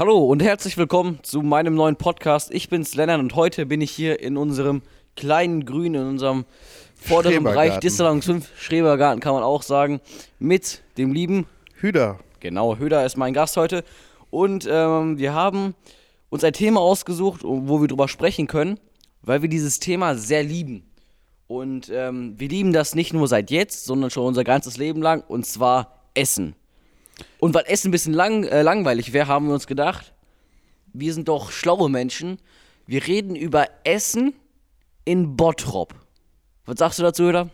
Hallo und herzlich willkommen zu meinem neuen Podcast. Ich bin's Lennart und heute bin ich hier in unserem kleinen Grün, in unserem vorderen Bereich. Distelungs 5 Schrebergarten kann man auch sagen, mit dem lieben, Hüder. genau, Höder ist mein Gast heute und ähm, wir haben uns ein Thema ausgesucht, wo wir drüber sprechen können, weil wir dieses Thema sehr lieben. Und ähm, wir lieben das nicht nur seit jetzt, sondern schon unser ganzes Leben lang und zwar Essen. Und weil Essen ein bisschen lang, äh, langweilig wäre, haben wir uns gedacht, wir sind doch schlaue Menschen. Wir reden über Essen in Bottrop. Was sagst du dazu, Höder?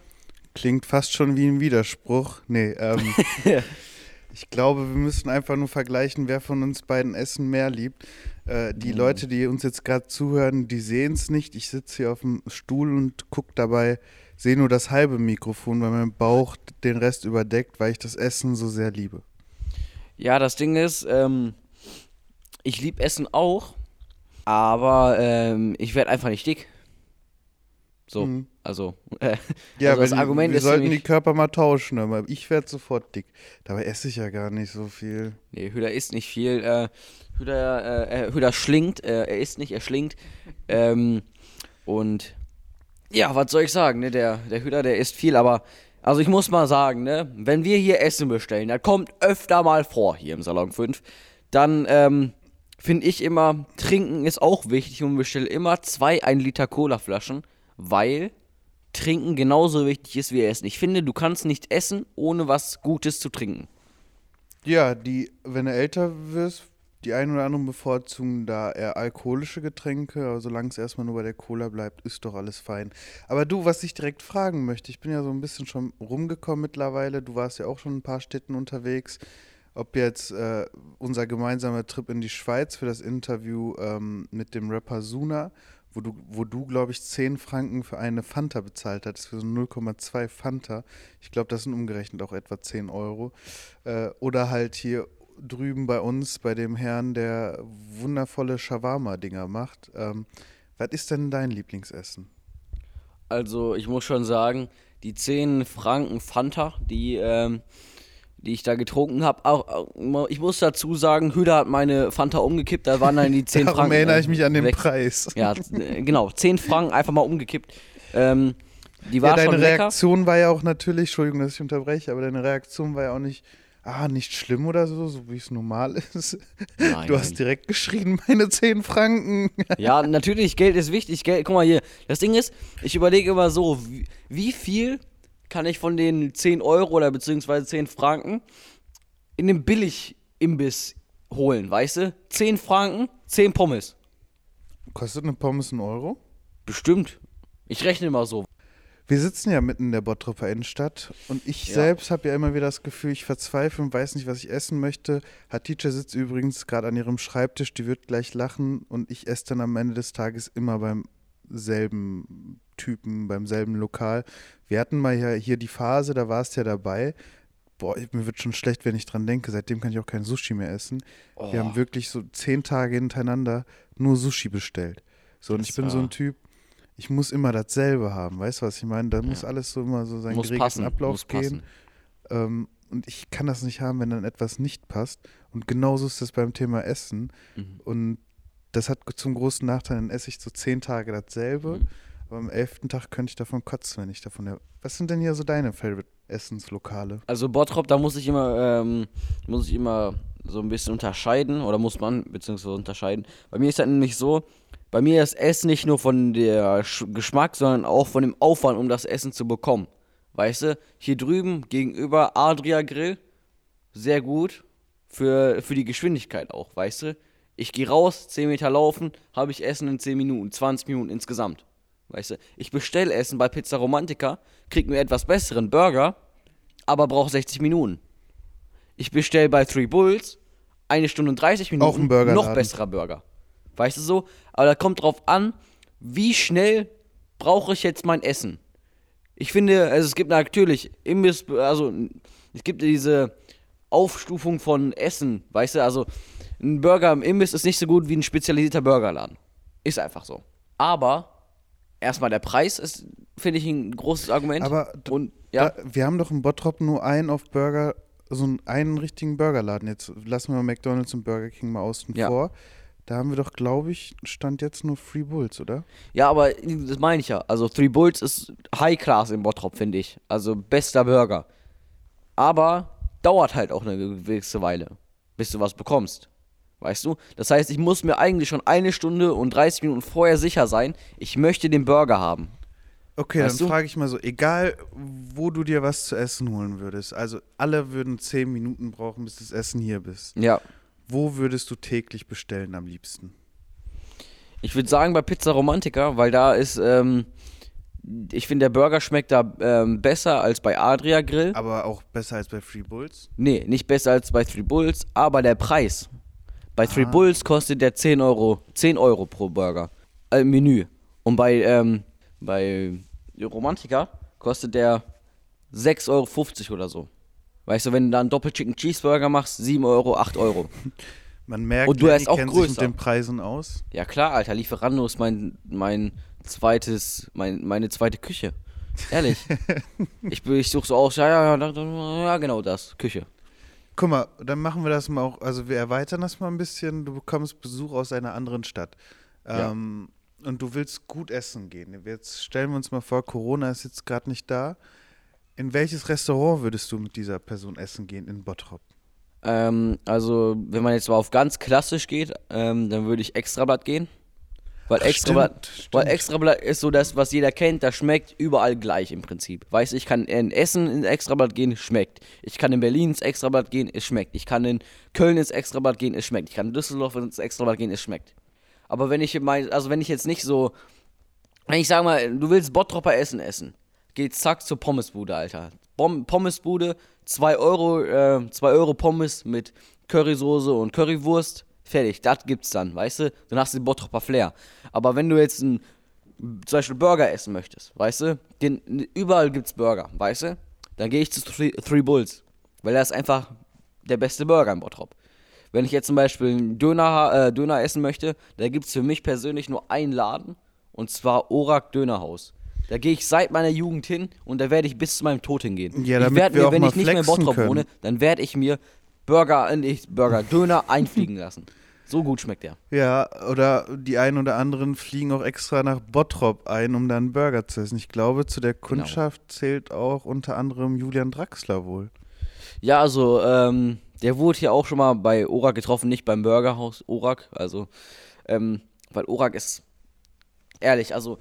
Klingt fast schon wie ein Widerspruch. Nee, ähm, ich glaube, wir müssen einfach nur vergleichen, wer von uns beiden Essen mehr liebt. Äh, die Leute, die uns jetzt gerade zuhören, die sehen es nicht. Ich sitze hier auf dem Stuhl und gucke dabei, sehe nur das halbe Mikrofon, weil mein Bauch den Rest überdeckt, weil ich das Essen so sehr liebe. Ja, das Ding ist, ähm, ich liebe Essen auch, aber ähm, ich werde einfach nicht dick. So, Mhm. also, äh, Ja, also das wenn- Argument wir ist sollten nämlich- die Körper mal tauschen, aber ich werde sofort dick. Dabei esse ich ja gar nicht so viel. Nee, Hüder isst nicht viel. Äh, Hüder, äh, äh, Hüder schlingt. Äh, er isst nicht, er schlingt. Ähm, und ja, was soll ich sagen? Ne? Der, der Hüder, der isst viel, aber also ich muss mal sagen, ne, wenn wir hier Essen bestellen, das kommt öfter mal vor hier im Salon 5, dann ähm, finde ich immer, trinken ist auch wichtig und bestelle immer zwei 1 Liter Cola-Flaschen, weil trinken genauso wichtig ist wie Essen. Ich finde, du kannst nicht essen, ohne was Gutes zu trinken. Ja, die, wenn du älter wirst, die einen oder anderen bevorzugen da eher alkoholische Getränke, aber solange es erstmal nur bei der Cola bleibt, ist doch alles fein. Aber du, was ich direkt fragen möchte, ich bin ja so ein bisschen schon rumgekommen mittlerweile, du warst ja auch schon in ein paar Städten unterwegs, ob jetzt äh, unser gemeinsamer Trip in die Schweiz für das Interview ähm, mit dem Rapper Suna, wo du, wo du glaube ich, 10 Franken für eine Fanta bezahlt hattest, für so 0,2 Fanta. Ich glaube, das sind umgerechnet auch etwa 10 Euro. Äh, oder halt hier drüben bei uns, bei dem Herrn, der wundervolle Shawarma-Dinger macht. Ähm, was ist denn dein Lieblingsessen? Also ich muss schon sagen, die 10 Franken Fanta, die, ähm, die ich da getrunken habe, auch, ich muss dazu sagen, Hüder hat meine Fanta umgekippt, da waren dann die 10 Darum Franken. erinnere äh, ich mich an den weg. Preis. Ja, äh, genau, 10 Franken einfach mal umgekippt. Ähm, die Ja, war deine schon lecker. Reaktion war ja auch natürlich, Entschuldigung, dass ich unterbreche, aber deine Reaktion war ja auch nicht, ah, nicht schlimm oder so, so wie es normal ist. Nein, du hast nein. direkt geschrien, meine 10 Franken. Ja, natürlich, Geld ist wichtig. Geld, guck mal hier. Das Ding ist, ich überlege immer so, wie, wie viel kann ich von den 10 Euro oder beziehungsweise 10 Franken in einem Billig-Imbiss holen, weißt du? 10 Franken, 10 Pommes. Kostet eine Pommes einen Euro? Bestimmt. Ich rechne immer so. Wir sitzen ja mitten in der Bottroper Innenstadt und ich Ja. selbst habe ja immer wieder das Gefühl, ich verzweifle und weiß nicht, was ich essen möchte. Hatice sitzt übrigens gerade an ihrem Schreibtisch, die wird gleich lachen und ich esse dann am Ende des Tages immer beim selben Typen, beim selben Lokal. Wir hatten mal ja hier die Phase, da warst du ja dabei. Boah, mir wird schon schlecht, wenn ich dran denke. Seitdem kann ich auch kein Sushi mehr essen. Wir haben wirklich so zehn Tage hintereinander nur Sushi bestellt. So, und ich bin so ein Typ, ich muss immer dasselbe haben. Weißt du, was ich meine? Da muss alles so immer so seinen Muss geregelten passen. Ablauf gehen. Ähm, und ich kann das nicht haben, wenn dann etwas nicht passt. Und genauso ist das beim Thema Essen. Mhm. Und das hat zum großen Nachteil, dann esse ich so zehn Tage dasselbe. Mhm. Aber am elften Tag könnte ich davon kotzen, wenn ich davon. Ja Was sind denn hier so deine Favorite-Essenslokale? Also Bottrop, da muss ich immer, ähm, muss ich immer so ein bisschen unterscheiden oder muss man beziehungsweise unterscheiden. Bei mir ist das nämlich so, bei mir ist Essen nicht nur von der Sch Geschmack, sondern auch von dem Aufwand, um das Essen zu bekommen. Weißt du, hier drüben gegenüber Adria Grill, sehr gut für, für die Geschwindigkeit auch, weißt du. Ich gehe raus, 10 Meter laufen, habe ich Essen in 10 Minuten, 20 Minuten insgesamt. Weißt du, ich bestelle Essen bei Pizza Romantica, krieg mir etwas besseren Burger, aber brauche 60 Minuten. Ich bestelle bei Three Bulls eine Stunde und 30 Minuten, Auch ein noch besserer Burger. Weißt du so? Aber da kommt drauf an, wie schnell brauche ich jetzt mein Essen. Ich finde, also es gibt natürlich Imbiss, also es gibt diese Aufstufung von Essen, weißt du, also ein Burger im Imbiss ist nicht so gut wie ein spezialisierter Burgerladen. Ist einfach so. Aber erstmal der Preis ist, finde ich, ein großes Argument. Aber und ja, Da, wir haben doch in Bottrop nur einen auf Burger so einen, einen richtigen Burgerladen. Jetzt lassen wir McDonalds und Burger King mal außen Ja. vor. Da haben wir doch, glaube ich, stand jetzt nur Free Bulls, oder? Ja, aber das meine ich ja. Also Three Bulls ist High Class in Bottrop, finde ich. Also bester Burger. Aber dauert halt auch eine gewisse Weile, bis du was bekommst. Weißt du? Das heißt, ich muss mir eigentlich schon eine Stunde und 30 Minuten vorher sicher sein, ich möchte den Burger haben. Okay, Weißt dann frage ich mal so, egal wo du dir was zu essen holen würdest, also alle würden zehn Minuten brauchen, bis das Essen hier bist. Ja. Wo würdest du täglich bestellen am liebsten? Ich würde sagen bei Pizza Romantica, weil da ist, ähm, ich finde, der Burger schmeckt da ähm, besser als bei Adria Grill. Aber auch besser als bei Free Bulls? Nee, nicht besser als bei Three Bulls, aber der Preis. Bei Three Ah. Bulls kostet der 10 Euro, 10 Euro pro Burger. Äh, Menü. Und bei, ähm, bei Romantica kostet der 6,50 Euro oder so. Weißt du, wenn du da einen Doppel-Chicken Cheeseburger machst, 7 Euro, 8 Euro. Man merkt, Und du hast auch kennt sich mit größer. den Preisen aus. Ja klar, Alter, Lieferando ist mein, mein zweites, mein, meine zweite Küche. Ehrlich. ich ich suche so aus, ja, ja, ja, ja, genau das, Küche. Guck mal, dann machen wir das mal auch, also wir erweitern das mal ein bisschen. Du bekommst Besuch aus einer anderen Stadt. Ja. Ähm, Und du willst gut essen gehen. Jetzt stellen wir uns mal vor, Corona ist jetzt gerade nicht da. In welches Restaurant würdest du mit dieser Person essen gehen in Bottrop? Ähm, also, wenn man jetzt mal auf ganz klassisch geht, ähm, dann würde ich Extrablatt gehen. Weil Extrablatt, stimmt, weil stimmt. Extrablatt ist so das, was jeder kennt, das schmeckt überall gleich im Prinzip. Weißt du, ich kann in Essen ins Extrablatt gehen, schmeckt. Ich kann in Berlin ins Extrablatt gehen, es schmeckt. Ich kann in Köln ins Extrablatt gehen, es schmeckt. Ich kann in Düsseldorf ins Extrablatt gehen, es schmeckt. Aber wenn ich mein, also wenn ich jetzt nicht so, wenn ich sag mal, du willst Bottropper Essen essen, geht zack zur Pommesbude, Alter. Pommesbude, 2 Euro, äh, 2 Euro Pommes mit Currysoße und Currywurst, fertig, das gibt's dann, weißt du? Dann hast du den Bottropper Flair. Aber wenn du jetzt ein, zum Beispiel Burger essen möchtest, weißt du? Den, überall gibt's Burger, weißt du? Dann gehe ich zu Three, Three Bulls, weil das ist einfach der beste Burger in Bottrop. Wenn ich jetzt zum Beispiel einen Döner, äh, Döner essen möchte, da gibt es für mich persönlich nur einen Laden und zwar Orak Dönerhaus. Da gehe ich seit meiner Jugend hin und da werde ich bis zu meinem Tod hingehen. Ja, ich damit werde wir mir, auch wenn ich nicht mehr in Bottrop können. wohne, dann werde ich mir Burger, äh, Burger, Döner einfliegen lassen. So gut schmeckt der. Ja, oder die einen oder anderen fliegen auch extra nach Bottrop ein, um dann einen Burger zu essen. Ich glaube, zu der Genau. Kundschaft zählt auch unter anderem Julian Draxler wohl. Ja, also, ähm, der wurde hier auch schon mal bei Orak getroffen, nicht beim Burgerhaus Orak. Also, ähm, weil Orak ist, ehrlich, also,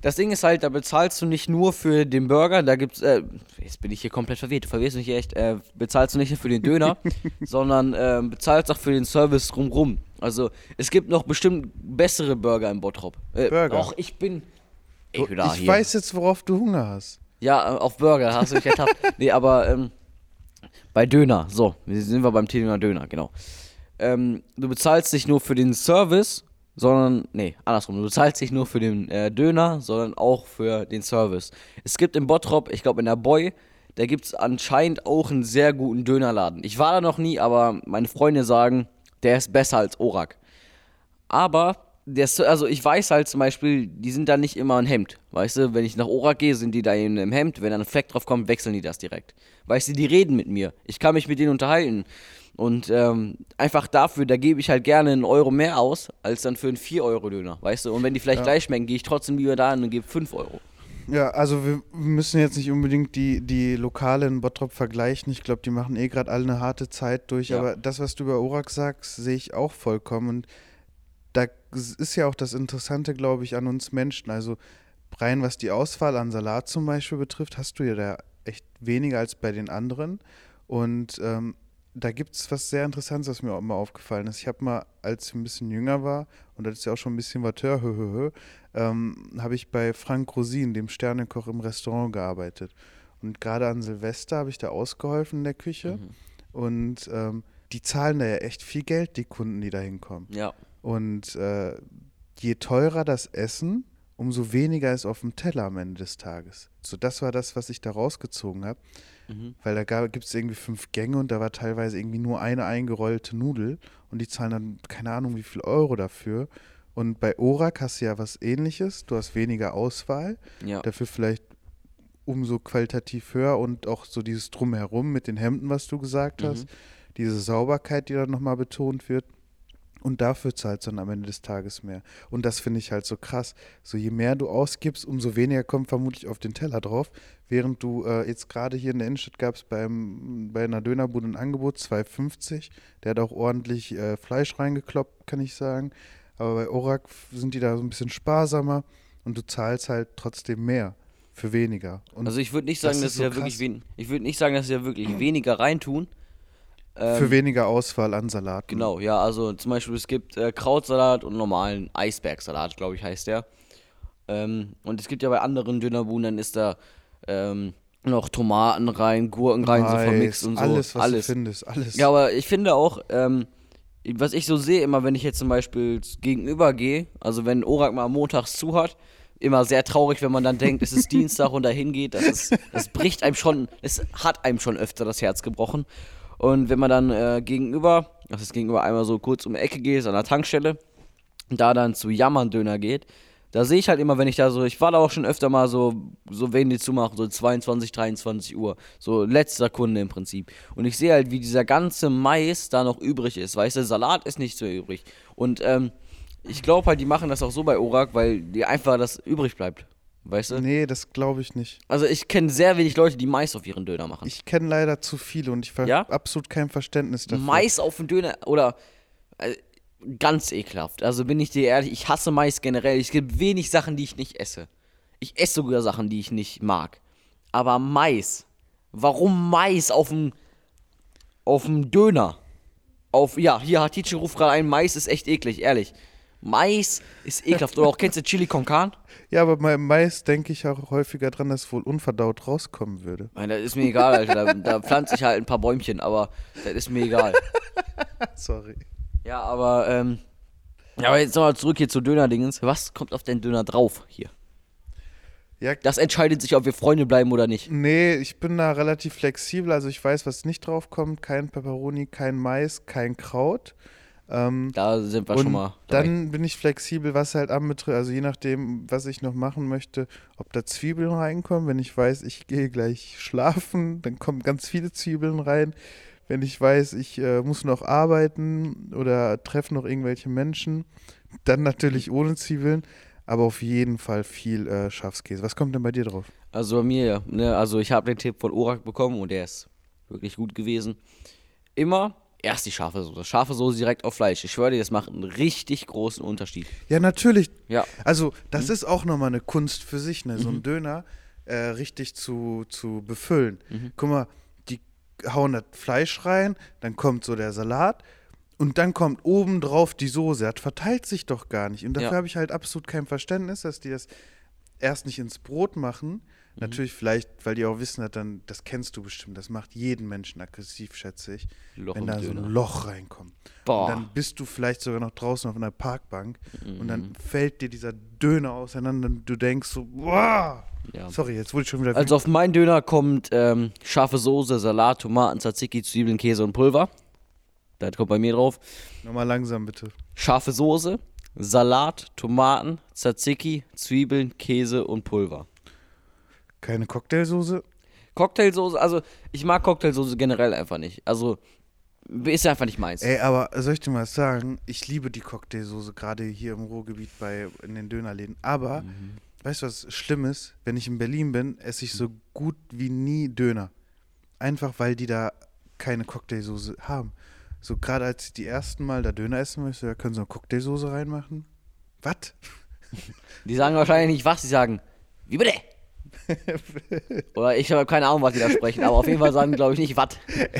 das Ding ist halt, da bezahlst du nicht nur für den Burger, da gibt's, äh, jetzt bin ich hier komplett verwirrt, du verwirrst mich echt, äh, bezahlst du nicht nur für den Döner, sondern ähm, bezahlst auch für den Service drumrum. Also, es gibt noch bestimmt bessere Burger im Bottrop. Äh, Burger? Och, ich bin. Ey, da ich hier. weiß jetzt, worauf du Hunger hast. Ja, äh, auf Burger hast du dich ertappt. nee, aber ähm, bei Döner, so, sind wir beim Thema Döner, genau. Ähm, du bezahlst nicht nur für den Service, sondern, nee, andersrum, du bezahlst nicht nur für den äh, Döner, sondern auch für den Service. Es gibt in Bottrop, ich glaube in der Boy, da gibt es anscheinend auch einen sehr guten Dönerladen. Ich war da noch nie, aber meine Freunde sagen, der ist besser als Orak. Aber, der, also ich weiß halt zum Beispiel, die sind da nicht immer ein Hemd. Weißt du, wenn ich nach Orak gehe, sind die da in einem Hemd. Wenn da ein Fleck drauf kommt, wechseln die das direkt. Weißt du, die reden mit mir. Ich kann mich mit denen unterhalten. Und ähm, einfach dafür, da gebe ich halt gerne einen Euro mehr aus, als dann für einen 4-Euro-Döner. Weißt du, und wenn die vielleicht Ja. gleich schmecken, gehe ich trotzdem lieber da hin und gebe 5 Euro. Ja, also wir müssen jetzt nicht unbedingt die, die Lokale in Bottrop vergleichen. Ich glaube, die machen eh gerade alle eine harte Zeit durch. Ja. Aber das, was du über Orak sagst, sehe ich auch vollkommen. Und da ist ja auch das Interessante, glaube ich, an uns Menschen. Also rein was die Auswahl an Salat zum Beispiel betrifft, hast du ja da echt weniger als bei den anderen. Und ähm, da gibt es was sehr Interessantes, was mir auch immer aufgefallen ist. Ich habe mal, als ich ein bisschen jünger war, und das ist ja auch schon ein bisschen hö, ähm, habe ich bei Frank Rosin, dem Sternekoch, im Restaurant gearbeitet. Und gerade an Silvester habe ich da ausgeholfen in der Küche. Und ähm, die zahlen da ja echt viel Geld, die Kunden, die da hinkommen. Ja. Und äh, je teurer das Essen, umso weniger ist auf dem Teller am Ende des Tages. So, das war das, was ich da rausgezogen habe. Mhm. Weil da gibt es irgendwie fünf Gänge und da war teilweise irgendwie nur eine eingerollte Nudel und die zahlen dann keine Ahnung wie viel Euro dafür. Und bei Orak hast du ja was ähnliches. Du hast weniger Auswahl, Ja. dafür vielleicht umso qualitativ höher und auch so dieses Drumherum mit den Hemden, was du gesagt hast, diese Sauberkeit, die dann nochmal betont wird. Und dafür zahlst du dann am Ende des Tages mehr. Und das finde ich halt so krass. So je mehr du ausgibst, umso weniger kommt vermutlich auf den Teller drauf. Während du äh, jetzt gerade hier in der Innenstadt gab es bei einer Dönerbude ein Angebot, 2,50. Der hat auch ordentlich äh, Fleisch reingekloppt, kann ich sagen. Aber bei Orak sind die da so ein bisschen sparsamer und du zahlst halt trotzdem mehr für weniger. Und Also ich würde nicht das sagen, ist dass sie ja wirklich ich würde nicht sagen, dass sie ja wirklich weniger reintun. Für weniger Auswahl an Salaten. Genau, ja, also zum Beispiel es gibt äh, Krautsalat und normalen Eisbergsalat, glaube ich, heißt der. Ähm, und es gibt ja bei anderen Dönerbuden, dann ist da ähm, noch Tomaten rein, Gurken rein, so Mais, vermixt und so. Alles, was du findest, alles. Ja, aber ich finde auch, ähm, was ich so sehe, immer wenn ich jetzt zum Beispiel gegenüber gehe, also wenn Orak mal montags zu hat, immer sehr traurig, wenn man dann denkt, es ist Dienstag und dahin geht. Das, ist, das bricht einem schon, es hat einem schon öfter das Herz gebrochen. Und wenn man dann äh, gegenüber, das ist gegenüber einmal so kurz um die Ecke geht, an der Tankstelle, da dann zu Jammern-Döner geht, da sehe ich halt immer, wenn ich da so, ich war da auch schon öfter mal so, so wenn die zumachen, so 22, 23 Uhr, so letzter Kunde im Prinzip. Und ich sehe halt, wie dieser ganze Mais da noch übrig ist, weißt du, Salat ist nicht so übrig. Und ähm, ich glaube halt, die machen das auch so bei Orak, weil die einfach das übrig bleibt, weißt du? Nee, das glaube ich nicht. Also ich kenne sehr wenig Leute, die Mais auf ihren Döner machen. Ich kenne leider zu viele und ich habe Ja? absolut kein Verständnis dafür. Mais auf den Döner oder äh, ganz ekelhaft. Also bin ich dir ehrlich, ich hasse Mais generell. Es gibt wenig Sachen, die ich nicht esse. Ich esse sogar Sachen, die ich nicht mag. Aber Mais. Warum Mais auf dem auf dem Döner? Auf ja, hier Hatice ruft gerade ein, Mais ist echt eklig, ehrlich. Mais ist ekelhaft. Oder auch kennst du Chili con Carne? Ja, aber beim Mais denke ich auch häufiger dran, dass es wohl unverdaut rauskommen würde. Nein, das ist mir egal, Alter. Da, da pflanze ich halt ein paar Bäumchen, aber das ist mir egal. Sorry. Ja, aber, ähm. Ja, aber jetzt nochmal zurück hier zu Döner-Dingens. Was kommt auf den Döner drauf hier? Ja, Das entscheidet sich, ob wir Freunde bleiben oder nicht. nee, ich bin da relativ flexibel. Also ich weiß, was nicht drauf kommt. Kein Peperoni, kein Mais, kein Kraut. Ähm, Da sind wir schon mal. dabei. dann bin ich flexibel, was halt anbetrifft. Also je nachdem, was ich noch machen möchte, ob da Zwiebeln reinkommen. Wenn ich weiß, ich gehe gleich schlafen, dann kommen ganz viele Zwiebeln rein. Wenn ich weiß, ich äh, muss noch arbeiten oder treffe noch irgendwelche Menschen, dann natürlich ohne Zwiebeln. Aber auf jeden Fall viel äh, Schafskäse. Was kommt denn bei dir drauf? Also bei mir, ne, also ich habe den Tipp von Orak bekommen und der ist wirklich gut gewesen. Immer erst die scharfe Soße. Scharfe Soße direkt auf Fleisch. Ich schwöre dir, das macht einen richtig großen Unterschied. Ja, natürlich. Ja. Also, das ist auch nochmal eine Kunst für sich, ne? So einen Döner äh, richtig zu, zu befüllen. Guck mal, die hauen das Fleisch rein, dann kommt so der Salat und dann kommt obendrauf die Soße. Das verteilt sich doch gar nicht. Und dafür Ja. habe ich halt absolut kein Verständnis, dass die das erst nicht ins Brot machen. Natürlich vielleicht, weil die auch wissen, dass dann, das kennst du bestimmt, das macht jeden Menschen aggressiv, schätze ich, Loch wenn da so ein Loch reinkommt. Boah. Und dann bist du vielleicht sogar noch draußen auf einer Parkbank und Mhm. dann fällt dir dieser Döner auseinander und du denkst so, wow. Ja. Sorry, jetzt wurde ich schon wieder. Also auf meinen Döner kommt ähm, scharfe Soße, Salat, Tomaten, Tzatziki, Zwiebeln, Käse und Pulver. Das kommt bei mir drauf. Nochmal langsam bitte. Scharfe Soße, Salat, Tomaten, Tzatziki, Zwiebeln, Käse und Pulver. Keine Cocktailsoße? Cocktailsoße, also ich mag Cocktailsoße generell einfach nicht. Also ist einfach nicht meins. Ey, aber soll ich dir mal sagen, ich liebe die Cocktailsoße, gerade hier im Ruhrgebiet bei in den Dönerläden. Aber, Mhm. weißt du, was schlimm ist? Wenn ich in Berlin bin, esse ich so gut wie nie Döner. Einfach weil die da keine Cocktailsoße haben. So gerade als ich die ersten Mal da Döner essen möchte, da können sie eine Cocktailsoße reinmachen. Was? Die sagen wahrscheinlich nicht was, die sagen, wie bitte? Oder ich habe keine Ahnung, was die da sprechen, aber auf jeden Fall sagen glaube ich, nicht was.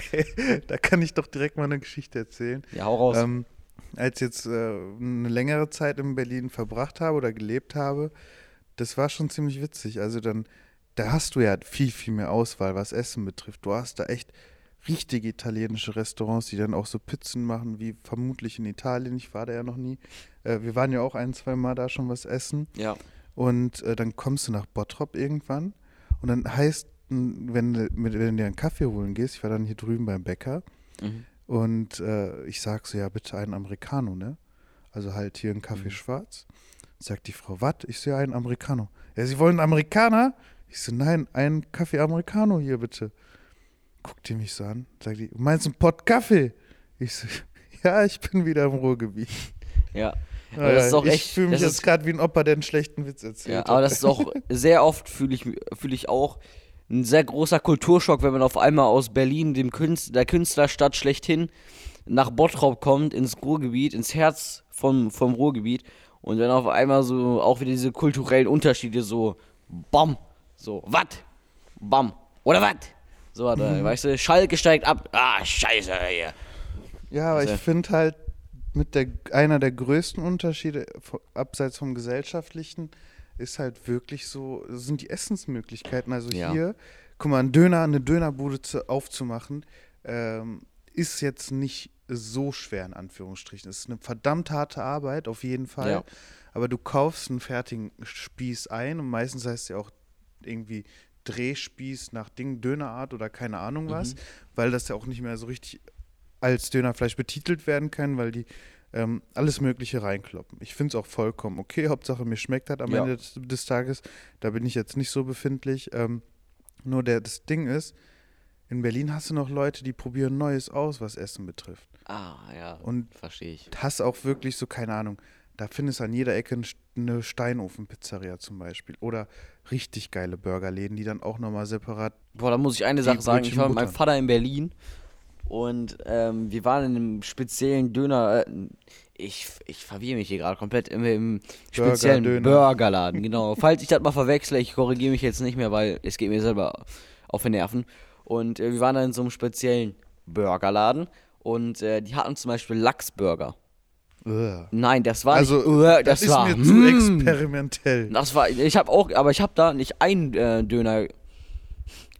da kann ich doch direkt mal eine Geschichte erzählen. Ja, hau raus. Ähm, als ich jetzt äh, eine längere Zeit in Berlin verbracht habe oder gelebt habe, das war schon ziemlich witzig. Also dann, da hast du ja viel, viel mehr Auswahl, was Essen betrifft. Du hast da echt richtige italienische Restaurants, die dann auch so Pizzen machen, wie vermutlich in Italien. Ich war da ja noch nie. Äh, wir waren ja auch ein, zwei Mal da schon was essen. ja. Und äh, dann kommst du nach Bottrop irgendwann und dann heißt, wenn, du- wenn du dir einen Kaffee holen gehst, ich war dann hier drüben beim Bäcker Mhm. und äh, ich sag so, ja bitte einen Americano, ne? Also halt hier einen Kaffee Mhm. schwarz. Sagt die Frau, was? Ich sehe einen Americano. Ja, Sie wollen einen Amerikaner? Ich so, nein, ein Kaffee Americano hier bitte. Guckt die mich so an, sagt die, meinst du einen Pott Kaffee? Ich so, ja, ich bin wieder im Ruhrgebiet. Ja. Naja, das ist auch ich echt. fühle mich jetzt gerade wie ein Opa, der einen schlechten Witz erzählt. ja, aber das ist auch sehr oft fühle ich, fühle ich auch ein sehr großer Kulturschock, wenn man auf einmal aus Berlin, dem Künstler, der Künstlerstadt schlechthin, nach Bottrop kommt, ins Ruhrgebiet, ins Herz vom, vom Ruhrgebiet und dann auf einmal so auch wieder diese kulturellen Unterschiede so, bam, so, wat, bam, oder wat, so, da, Mhm. weißt du, Schalke steigt ab, ah, scheiße, hier. Ja, aber Also- ich finde halt, mit der, einer der größten Unterschiede, abseits vom Gesellschaftlichen, ist halt wirklich so, sind die Essensmöglichkeiten. Also Ja. hier, guck mal, ein Döner, eine Dönerbude zu, aufzumachen, ähm, ist jetzt nicht so schwer, in Anführungsstrichen. Es ist eine verdammt harte Arbeit, auf jeden Fall. Ja. Aber du kaufst einen fertigen Spieß ein und meistens heißt es ja auch irgendwie Drehspieß nach Ding, Dönerart oder keine Ahnung was, weil das ja auch nicht mehr so richtig als Dönerfleisch betitelt werden kann, weil die ähm, alles Mögliche reinkloppen. Ich finde es auch vollkommen okay. Hauptsache mir schmeckt das am Ja. Ende des, des Tages. Da bin ich jetzt nicht so befindlich. Ähm, nur der, das Ding ist, in Berlin hast du noch Leute, die probieren Neues aus, was Essen betrifft. Ah, ja, Und verstehe ich. hast auch wirklich so, keine Ahnung, da findest du an jeder Ecke ein- eine Steinofenpizzeria zum Beispiel. Oder richtig geile Burgerläden, die dann auch nochmal separat. Boah, da muss ich eine Sache sagen. Ich war mit meinem. Vater in Berlin und ähm, wir waren in einem speziellen Döner. Äh, ich, ich verwirre mich hier gerade komplett im, im speziellen. Burgerladen, genau. Falls ich das mal verwechsle, ich korrigiere mich jetzt nicht mehr, weil es geht mir selber auf die Nerven. Und äh, wir waren da in so einem speziellen Burgerladen und äh, die hatten zum Beispiel Lachsburger. Uah. Nein, das war Also, nicht. Uah, das, das, ist war, mir zu mm. experimentell. Das war, ich habe auch, aber ich habe da nicht einen äh, Döner,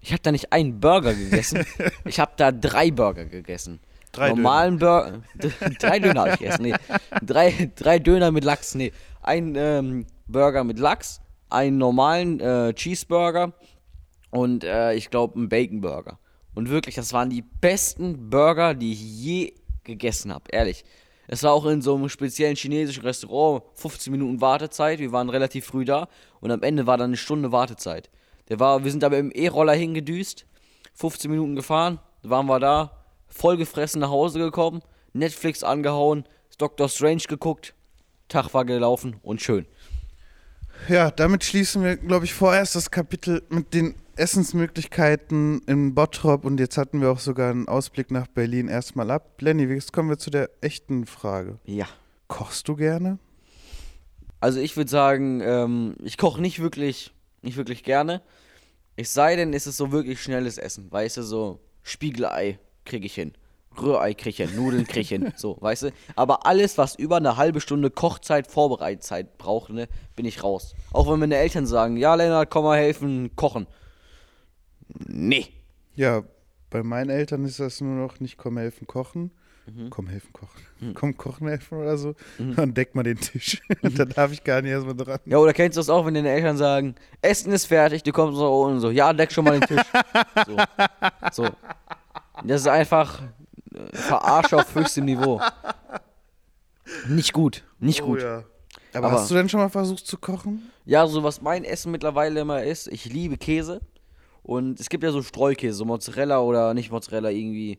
ich habe da nicht einen Burger gegessen, ich habe da drei Burger gegessen. Drei Normalen Burger, drei Döner habe ich gegessen, nee. Drei, drei Döner mit Lachs, nee. Ein ähm, Burger mit Lachs, einen normalen äh, Cheeseburger und äh, ich glaube einen Bacon Burger. Und wirklich, das waren die besten Burger, die ich je gegessen habe, ehrlich. Es war auch in so einem speziellen chinesischen Restaurant 15 Minuten Wartezeit. Wir waren relativ früh da und am Ende war dann eine Stunde Wartezeit. Der war, wir sind aber im E-Roller hingedüst, 15 Minuten gefahren, waren wir da, voll gefressen nach Hause gekommen, Netflix angehauen, Doctor Strange geguckt, Tag war gelaufen und schön. Ja, damit schließen wir, glaube ich, vorerst das Kapitel mit den Essensmöglichkeiten in Bottrop und jetzt hatten wir auch sogar einen Ausblick nach Berlin erstmal ab. Lenny, jetzt kommen wir zu der echten Frage. Ja. Kochst du gerne? Also ich würde sagen, ähm, ich koche nicht wirklich, nicht wirklich gerne. Es sei denn, es ist so wirklich schnelles Essen. Weißt du, so Spiegelei kriege ich hin. Rührei kriege ich hin, Nudeln kriege ich hin. So, weißt du. Aber alles, was über eine halbe Stunde Kochzeit, Vorbereitzeit braucht, ne, bin ich raus. Auch wenn meine Eltern sagen, ja Lennart, komm mal helfen, kochen. Nee. Ja, bei meinen Eltern ist das nur noch nicht komm helfen kochen. Mhm. Komm helfen kochen. Komm kochen helfen oder so. Dann deck mal den Tisch. Und dann darf ich gar nicht erstmal dran. Ja, oder kennst du das auch, wenn deine Eltern sagen, Essen ist fertig, du kommst so und so, ja, deck schon mal den Tisch. So. so. Das ist einfach äh, Verarsche auf höchstem Niveau. Nicht gut, nicht gut. Oh, ja. Aber, Aber- hast du denn schon mal versucht zu kochen? Ja, so was mein Essen mittlerweile immer ist, ich liebe Käse. Und es gibt ja so Streukäse, so Mozzarella oder nicht Mozzarella, irgendwie.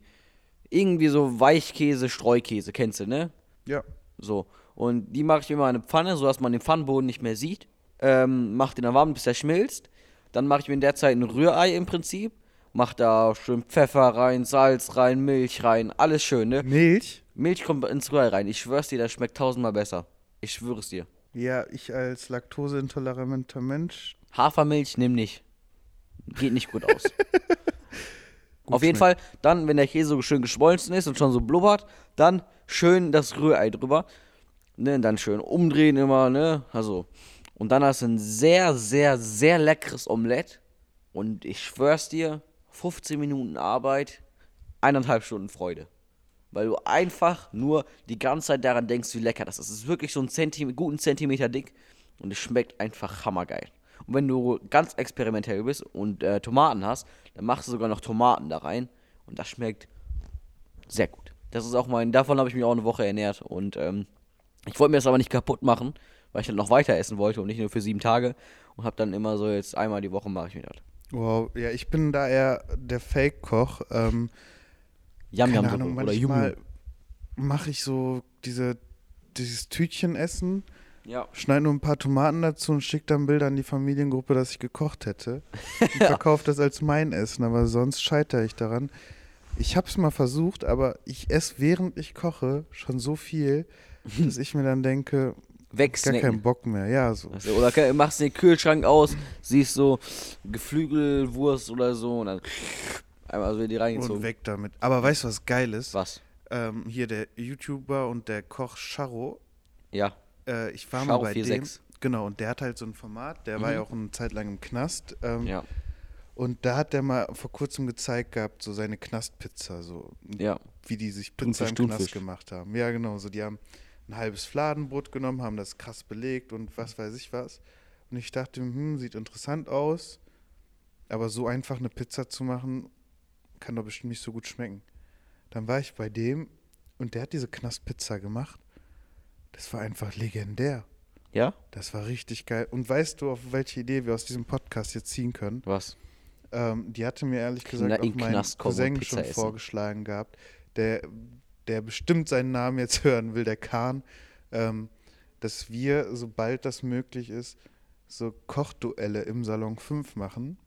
Irgendwie so Weichkäse, Streukäse, kennst du, ne? Ja. So. Und die mache ich immer in eine Pfanne, sodass man den Pfannenboden nicht mehr sieht. Ähm, mach den dann warm, bis er schmilzt. Dann mache ich mir in der Zeit ein Rührei im Prinzip. Mach da schön Pfeffer rein, Salz rein, Milch rein, alles schön, ne? Milch? Milch kommt ins Rührei rein. Ich schwör's dir, das schmeckt tausendmal besser. Ich schwöre es dir. Ja, ich als laktoseintoleranter Mensch. Hafermilch nimm nicht. Geht nicht gut aus. Auf jeden schmeckt. Fall, dann, wenn der Käse so schön geschmolzen ist und schon so blubbert, dann schön das Rührei drüber. Ne, dann schön umdrehen immer, ne? Also. Und dann hast du ein sehr, sehr, sehr leckeres Omelett. Und ich schwör's dir, 15 Minuten Arbeit, eineinhalb Stunden Freude. Weil du einfach nur die ganze Zeit daran denkst, wie lecker das ist. Es ist wirklich so ein Zentimeter, guten Zentimeter dick und es schmeckt einfach hammergeil. Und wenn du ganz experimentell bist und äh, Tomaten hast, dann machst du sogar noch Tomaten da rein und das schmeckt sehr gut. Das ist auch mein, davon habe ich mich auch eine Woche ernährt und ähm, ich wollte mir das aber nicht kaputt machen, weil ich dann noch weiter essen wollte und nicht nur für sieben Tage. Und habe dann immer so jetzt einmal die Woche mache ich mir das. Wow, ja, ich bin da eher der Fake-Koch. Ähm, Yam Yam Ahnung, oder Yum. mache ich so diese, dieses Tütchen essen, Ja. schneide nur ein paar Tomaten dazu und schicke dann Bilder an die Familiengruppe, dass ich gekocht hätte. Und verkaufe das als mein Essen, aber sonst scheitere ich daran. Ich habe es mal versucht, aber ich esse, während ich koche, schon so viel, dass ich mir dann denke, gar Wegsnacken. keinen Bock mehr. Ja, so. Also, oder machst den Kühlschrank aus, siehst so Geflügelwurst oder so und dann einmal so die Und reingezogen. weg damit. Aber weißt du, was geil ist? Was? Ähm, hier der YouTuber und der Koch Charo. Ja. Äh, ich war mal bei dem. 46. Genau, und der hat halt so ein Format, der war Mhm. ja auch eine Zeit lang im Knast. Ähm, Ja. Und da hat der mal vor kurzem gezeigt gehabt, so seine Knastpizza, so Ja. wie die sich Pizza im Knast gemacht haben. Ja, genau, so die haben ein halbes Fladenbrot genommen, haben das krass belegt und was weiß ich was. Und ich dachte, hm, sieht interessant aus, aber so einfach eine Pizza zu machen, kann doch bestimmt nicht so gut schmecken. Dann war ich bei dem und der hat diese Knastpizza gemacht. Das war einfach legendär. Ja? Das war richtig geil. Und weißt du, auf welche Idee wir aus diesem Podcast jetzt ziehen können? Was? Ähm, die hatte mir ehrlich gesagt Kna- auch in mein Cousin schon essen. vorgeschlagen gehabt, der, der bestimmt seinen Namen jetzt hören will, der Kahn, ähm, dass wir, sobald das möglich ist, so Kochduelle im Salon 5 machen.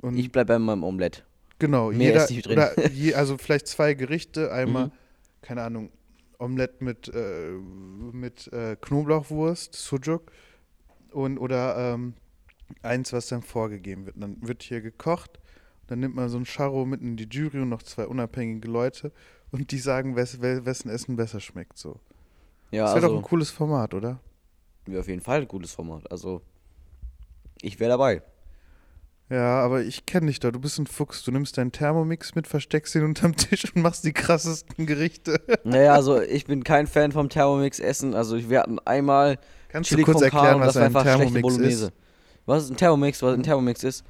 Und Ich bleib bei meinem Omelett. genau, mehr jeder, ist nicht drin. je, also vielleicht zwei Gerichte, einmal, Mhm. keine Ahnung, Omelett mit, äh, mit äh, Knoblauchwurst, Sujuk und oder ähm, eins, was dann vorgegeben wird. Dann wird hier gekocht, dann nimmt man so ein Charro mit in die Jury und noch zwei unabhängige Leute und die sagen, wes, we- wessen Essen besser schmeckt. So. Ja, das wäre doch also, ein cooles Format, oder? wäre auf jeden Fall ein gutes Format. Also, ich wäre dabei. Ja, aber ich kenne dich doch. Du bist ein Fuchs. Du nimmst deinen Thermomix mit, versteckst ihn unterm Tisch und machst die krassesten Gerichte. Naja, also, ich bin kein Fan vom Thermomix-Essen. Also, wir hatten einmal Kannst Chili du kurz erklären, und was ein Thermomix ist? Was ist ein Thermomix? Was ein Thermomix ist?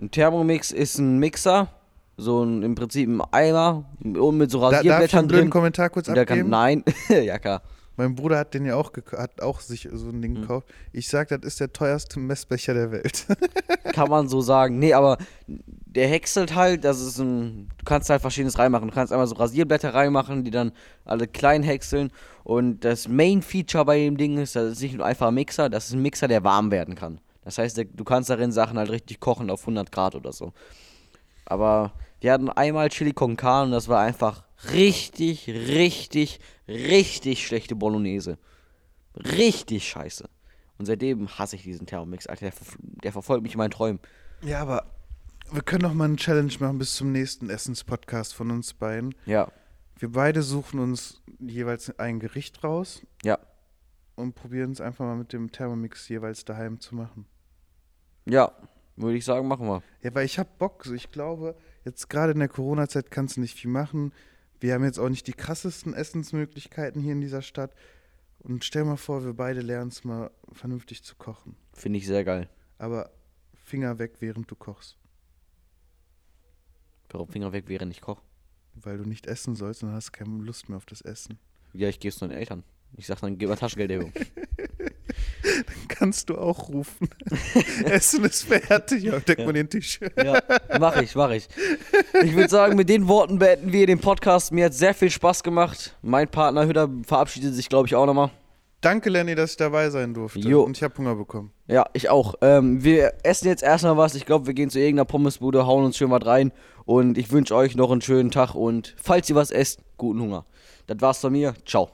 Ein Thermomix ist ein Mixer, so ein, im Prinzip ein Eimer und mit so Da, darf ich einen Rasierblättern blöden drin. Kommentar kurz der kann, abgeben? nein, ja klar. Mein Bruder hat den ja auch, hat auch sich so ein Ding Hm. gekauft. Ich sag, das ist der teuerste Messbecher der Welt. Kann man so sagen. Nee, aber der häckselt halt, das ist ein. Du kannst halt verschiedenes reinmachen. Du kannst einmal so Rasierblätter reinmachen, die dann alle klein häckseln. Und das Main-Feature bei dem Ding ist, das ist nicht nur einfach ein Mixer, das ist ein Mixer, der warm werden kann. Das heißt, du kannst darin Sachen halt richtig kochen auf 100 Grad oder so. Aber wir hatten einmal Chili con Carne und das war einfach richtig, richtig, richtig schlechte Bolognese. Richtig scheiße. Und seitdem hasse ich diesen Thermomix, Alter. Der, der verfolgt mich in meinen Träumen. ja, aber wir können doch mal eine Challenge machen bis zum nächsten Essenspodcast von uns beiden. Ja, Wir beide suchen uns jeweils ein Gericht raus ja, und probieren es einfach mal mit dem Thermomix jeweils daheim zu machen. ja. Würde ich sagen, machen wir. Ja, weil ich hab Bock. So, ich glaube, jetzt gerade in der Corona-Zeit kannst du nicht viel machen. Wir haben jetzt auch nicht die krassesten Essensmöglichkeiten hier in dieser Stadt. Und stell mal vor, wir beide lernen es mal vernünftig zu kochen. Finde ich sehr geil. Aber Finger weg, während du kochst. Warum Finger weg, während ich koche? Weil du nicht essen sollst und hast keine Lust mehr auf das Essen. Ja, ich gebe es den Eltern. Ich sag dann, gib mal Taschengelderhöhung. Kannst du auch rufen. Essen ist fertig. Ja, deck mal den Tisch. ja, mach ich, mach ich. Ich würde sagen, mit den Worten beenden wir den Podcast. Mir hat sehr viel Spaß gemacht. Mein Partner Hütter verabschiedet sich, glaube ich, auch nochmal. Danke, Lenny, dass ich dabei sein durfte. Jo. Und ich habe Hunger bekommen. Ja, ich auch. Ähm, wir essen jetzt erstmal was. Ich glaube, wir gehen zu irgendeiner Pommesbude, hauen uns schön was rein. Und ich wünsche euch noch einen schönen Tag. Und falls ihr was esst, guten Hunger. Das war's von mir. Ciao.